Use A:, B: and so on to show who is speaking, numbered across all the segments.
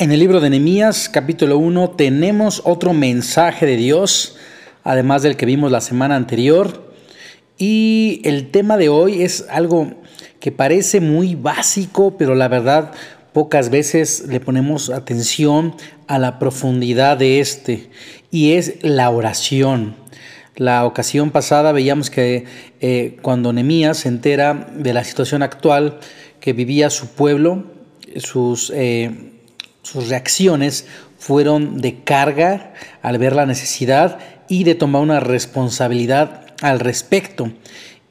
A: En el libro de Nehemías, capítulo 1, tenemos otro mensaje de Dios, además del que vimos la semana anterior. Y el tema de hoy es algo que parece muy básico, pero la verdad pocas veces le ponemos atención a la profundidad de este, y es la oración. La ocasión pasada veíamos que eh, cuando Nehemías se entera de la situación actual que vivía su pueblo, sus... Eh, sus reacciones fueron de carga al ver la necesidad y de tomar una responsabilidad al respecto.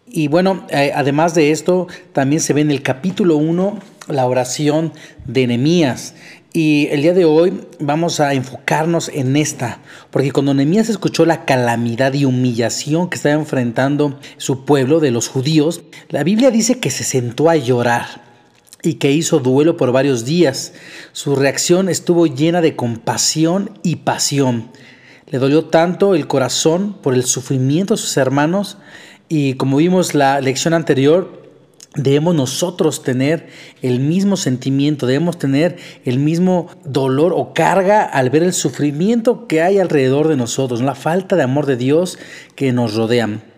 A: Y bueno, eh, además de esto, también se ve en el capítulo 1 la oración de Nehemías. Y el día de hoy vamos a enfocarnos en esta, porque cuando Nehemías escuchó la calamidad y humillación que estaba enfrentando su pueblo de los judíos, la Biblia dice que se sentó a llorar y que hizo duelo por varios días. Su reacción estuvo llena de compasión y pasión. Le dolió tanto el corazón por el sufrimiento de sus hermanos y como vimos la lección anterior, debemos nosotros tener el mismo sentimiento, debemos tener el mismo dolor o carga al ver el sufrimiento que hay alrededor de nosotros, la falta de amor de Dios que nos rodean.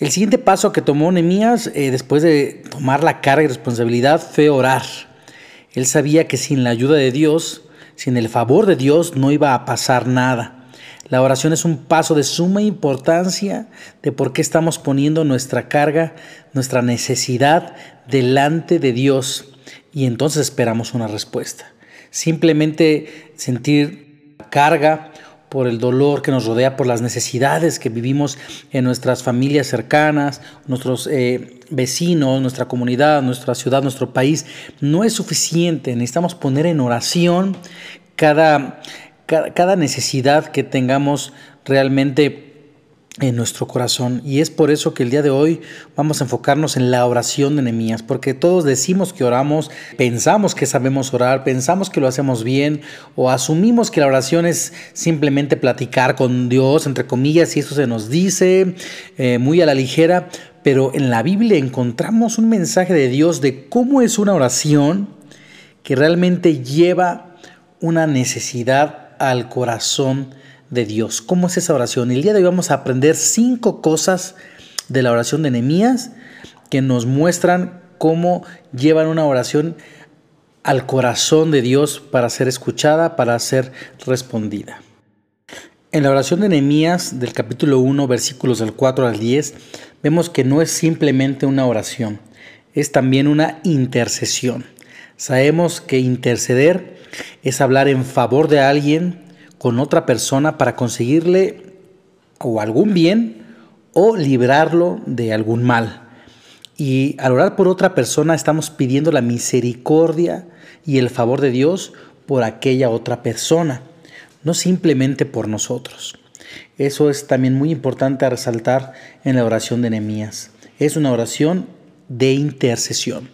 A: El siguiente paso que tomó Nehemías eh, después de tomar la carga y responsabilidad fue orar. Él sabía que sin la ayuda de Dios, sin el favor de Dios, no iba a pasar nada. La oración es un paso de suma importancia de por qué estamos poniendo nuestra carga, nuestra necesidad delante de Dios y entonces esperamos una respuesta. Simplemente sentir carga por el dolor que nos rodea, por las necesidades que vivimos en nuestras familias cercanas, nuestros eh, vecinos, nuestra comunidad, nuestra ciudad, nuestro país, no es suficiente. Necesitamos poner en oración cada, cada necesidad que tengamos realmente en nuestro corazón. Y es por eso que el día de hoy vamos a enfocarnos en la oración de Nehemías, porque todos decimos que oramos, pensamos que sabemos orar, pensamos que lo hacemos bien o asumimos que la oración es simplemente platicar con Dios, entre comillas, y eso se nos dice eh, muy a la ligera, pero en la Biblia encontramos un mensaje de Dios de cómo es una oración que realmente lleva una necesidad al corazón de Dios. ¿Cómo es esa oración? El día de hoy vamos a aprender cinco cosas de la oración de Nehemías que nos muestran cómo llevan una oración al corazón de Dios para ser escuchada, para ser respondida. En la oración de Nehemías del capítulo 1, versículos del 4 al 10, vemos que no es simplemente una oración, es también una intercesión. Sabemos que interceder es hablar en favor de alguien, con otra persona para conseguirle o algún bien o librarlo de algún mal. Y al orar por otra persona estamos pidiendo la misericordia y el favor de Dios por aquella otra persona, no simplemente por nosotros. Eso es también muy importante a resaltar en la oración de Nehemías. Es una oración de intercesión.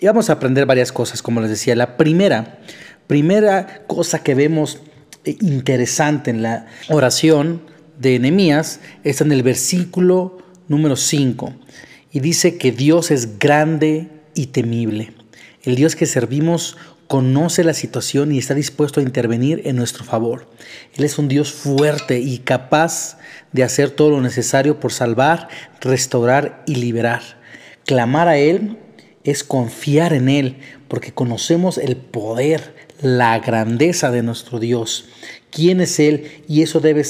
A: Y vamos a aprender varias cosas, como les decía. La primera, primera cosa que vemos interesante en la oración de Nehemías está en el versículo número 5 y dice que Dios es grande y temible. El Dios que servimos conoce la situación y está dispuesto a intervenir en nuestro favor. Él es un Dios fuerte y capaz de hacer todo lo necesario por salvar, restaurar y liberar. Clamar a Él es confiar en Él porque conocemos el poder, la grandeza de nuestro Dios, quién es Él, y eso debe,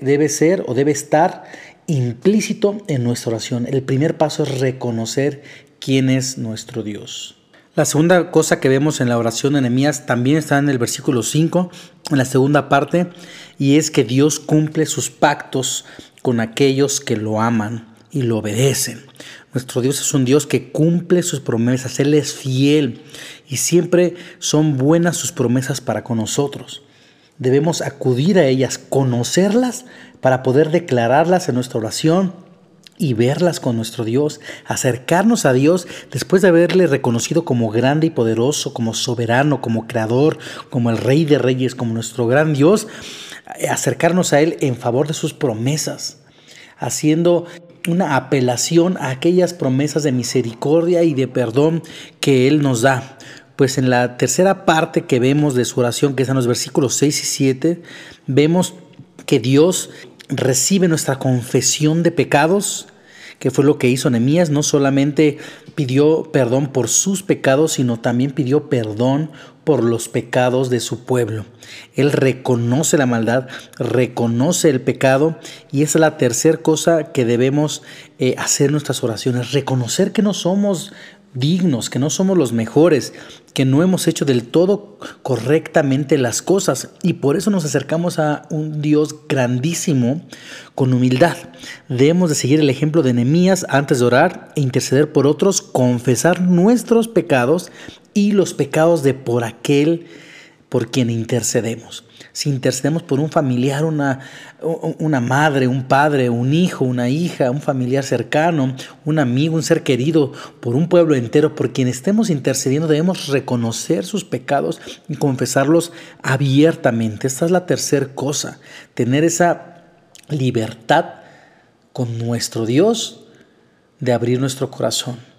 A: debe ser o debe estar implícito en nuestra oración. El primer paso es reconocer quién es nuestro Dios. La segunda cosa que vemos en la oración de Nehemías también está en el versículo 5, en la segunda parte, y es que Dios cumple sus pactos con aquellos que lo aman y lo obedecen. Nuestro Dios es un Dios que cumple sus promesas, Él es fiel y siempre son buenas sus promesas para con nosotros. Debemos acudir a ellas, conocerlas para poder declararlas en nuestra oración y verlas con nuestro Dios, acercarnos a Dios después de haberle reconocido como grande y poderoso, como soberano, como creador, como el rey de reyes, como nuestro gran Dios, acercarnos a Él en favor de sus promesas, haciendo una apelación a aquellas promesas de misericordia y de perdón que Él nos da. Pues en la tercera parte que vemos de su oración, que es en los versículos 6 y 7, vemos que Dios recibe nuestra confesión de pecados, que fue lo que hizo Nehemías, no solamente pidió perdón por sus pecados, sino también pidió perdón por los pecados de su pueblo. Él reconoce la maldad, reconoce el pecado y esa es la tercera cosa que debemos eh, hacer en nuestras oraciones, reconocer que no somos dignos, que no somos los mejores, que no hemos hecho del todo correctamente las cosas y por eso nos acercamos a un Dios grandísimo con humildad. Debemos de seguir el ejemplo de Nehemías antes de orar e interceder por otros, confesar nuestros pecados y los pecados de por aquel por quien intercedemos si intercedemos por un familiar, una, una madre, un padre, un hijo, una hija, un familiar cercano, un amigo, un ser querido, por un pueblo entero, por quien estemos intercediendo, debemos reconocer sus pecados y confesarlos abiertamente. Esta es la tercera cosa, tener esa libertad con nuestro Dios de abrir nuestro corazón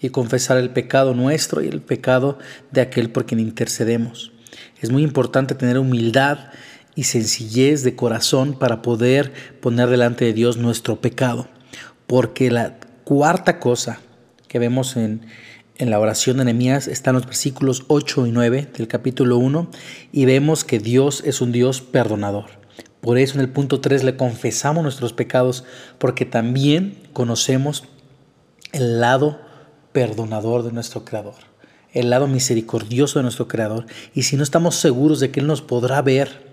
A: y confesar el pecado nuestro y el pecado de aquel por quien intercedemos. Es muy importante tener humildad y sencillez de corazón para poder poner delante de Dios nuestro pecado. Porque la cuarta cosa que vemos en, la oración de Nehemías está en los versículos 8 y 9 del capítulo 1 y vemos que Dios es un Dios perdonador. Por eso en el punto 3 le confesamos nuestros pecados porque también conocemos el lado perdonador de nuestro Creador el lado misericordioso de nuestro Creador y si no estamos seguros de que Él nos podrá ver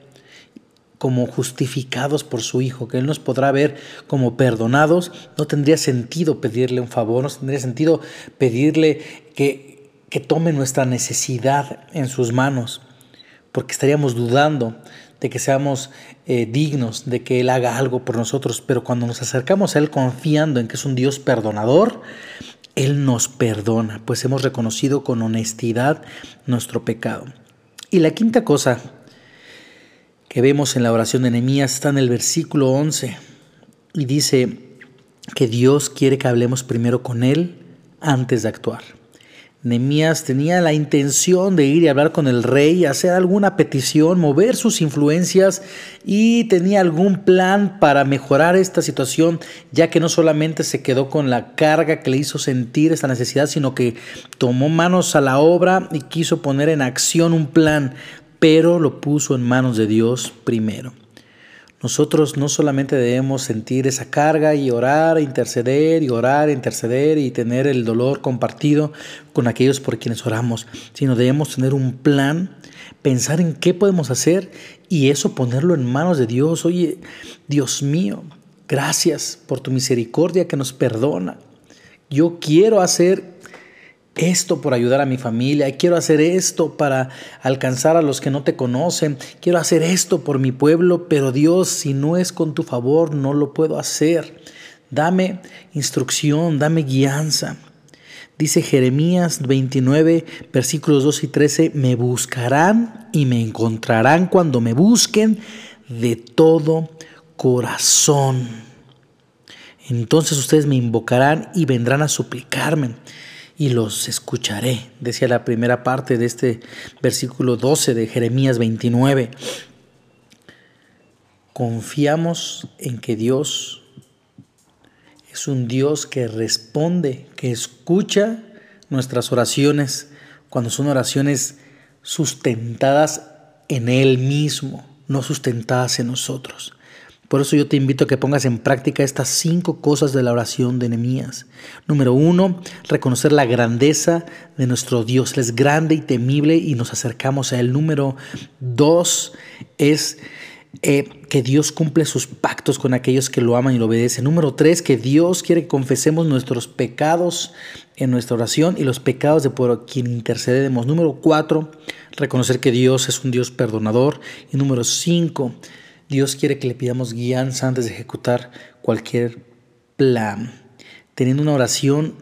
A: como justificados por su Hijo, que Él nos podrá ver como perdonados, no tendría sentido pedirle un favor, no tendría sentido pedirle que, que tome nuestra necesidad en sus manos, porque estaríamos dudando de que seamos eh, dignos, de que Él haga algo por nosotros, pero cuando nos acercamos a Él confiando en que es un Dios perdonador, él nos perdona, pues hemos reconocido con honestidad nuestro pecado. Y la quinta cosa que vemos en la oración de Nehemías está en el versículo 11 y dice que Dios quiere que hablemos primero con Él antes de actuar. Nemías tenía la intención de ir y hablar con el rey, hacer alguna petición, mover sus influencias y tenía algún plan para mejorar esta situación, ya que no solamente se quedó con la carga que le hizo sentir esta necesidad, sino que tomó manos a la obra y quiso poner en acción un plan, pero lo puso en manos de Dios primero. Nosotros no solamente debemos sentir esa carga y orar, interceder y orar, interceder y tener el dolor compartido con aquellos por quienes oramos, sino debemos tener un plan, pensar en qué podemos hacer y eso ponerlo en manos de Dios. Oye, Dios mío, gracias por tu misericordia que nos perdona. Yo quiero hacer esto por ayudar a mi familia, quiero hacer esto para alcanzar a los que no te conocen, quiero hacer esto por mi pueblo, pero Dios, si no es con tu favor, no lo puedo hacer. Dame instrucción, dame guianza. Dice Jeremías 29, versículos 2 y 13, me buscarán y me encontrarán cuando me busquen de todo corazón. Entonces ustedes me invocarán y vendrán a suplicarme y los escucharé, decía la primera parte de este versículo 12 de Jeremías 29. Confiamos en que Dios es un Dios que responde, que escucha nuestras oraciones cuando son oraciones sustentadas en Él mismo, no sustentadas en nosotros. Por eso yo te invito a que pongas en práctica estas cinco cosas de la oración de Nehemías. Número uno, reconocer la grandeza de nuestro Dios. Él es grande y temible y nos acercamos a él. Número dos es eh, que Dios cumple sus pactos con aquellos que lo aman y lo obedecen. Número tres, que Dios quiere que confesemos nuestros pecados en nuestra oración y los pecados de por quien intercedemos. Número cuatro, reconocer que Dios es un Dios perdonador. Y número cinco, Dios quiere que le pidamos guianza antes de ejecutar cualquier plan. Teniendo una oración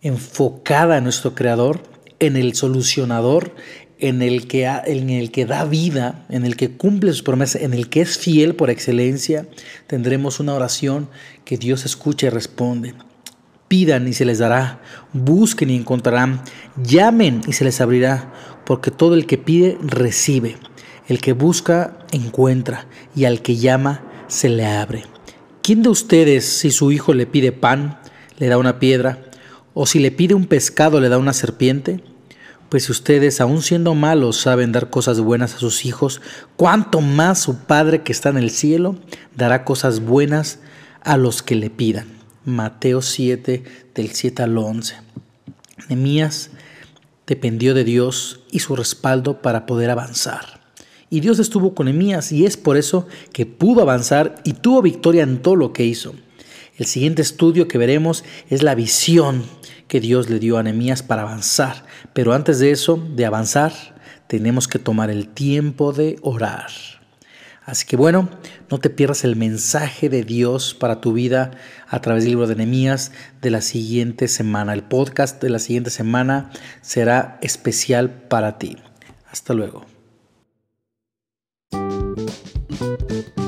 A: enfocada en nuestro Creador, en el solucionador, en el, que, da vida, en el que cumple sus promesas, en el que es fiel por excelencia, tendremos una oración que Dios escucha y responde. Pidan y se les dará, busquen y encontrarán, llamen y se les abrirá, porque todo el que pide recibe, el que busca encuentra, y al que llama se le abre. ¿Quién de ustedes, si su hijo le pide pan, le da una piedra, o si le pide un pescado, le da una serpiente? Pues si ustedes, aun siendo malos, saben dar cosas buenas a sus hijos, ¿cuánto más su Padre que está en el cielo dará cosas buenas a los que le pidan? Mateo 7, del 7 al 11. Nemías dependió de Dios y su respaldo para poder avanzar. Y Dios estuvo con Nemías y es por eso que pudo avanzar y tuvo victoria en todo lo que hizo. El siguiente estudio que veremos es la visión que Dios le dio a Nemías para avanzar. Pero antes de eso, de avanzar, tenemos que tomar el tiempo de orar. Así que bueno, no te pierdas el mensaje de Dios para tu vida a través del libro de Nehemías de la siguiente semana. El podcast de la siguiente semana será especial para ti. Hasta luego. Thank you.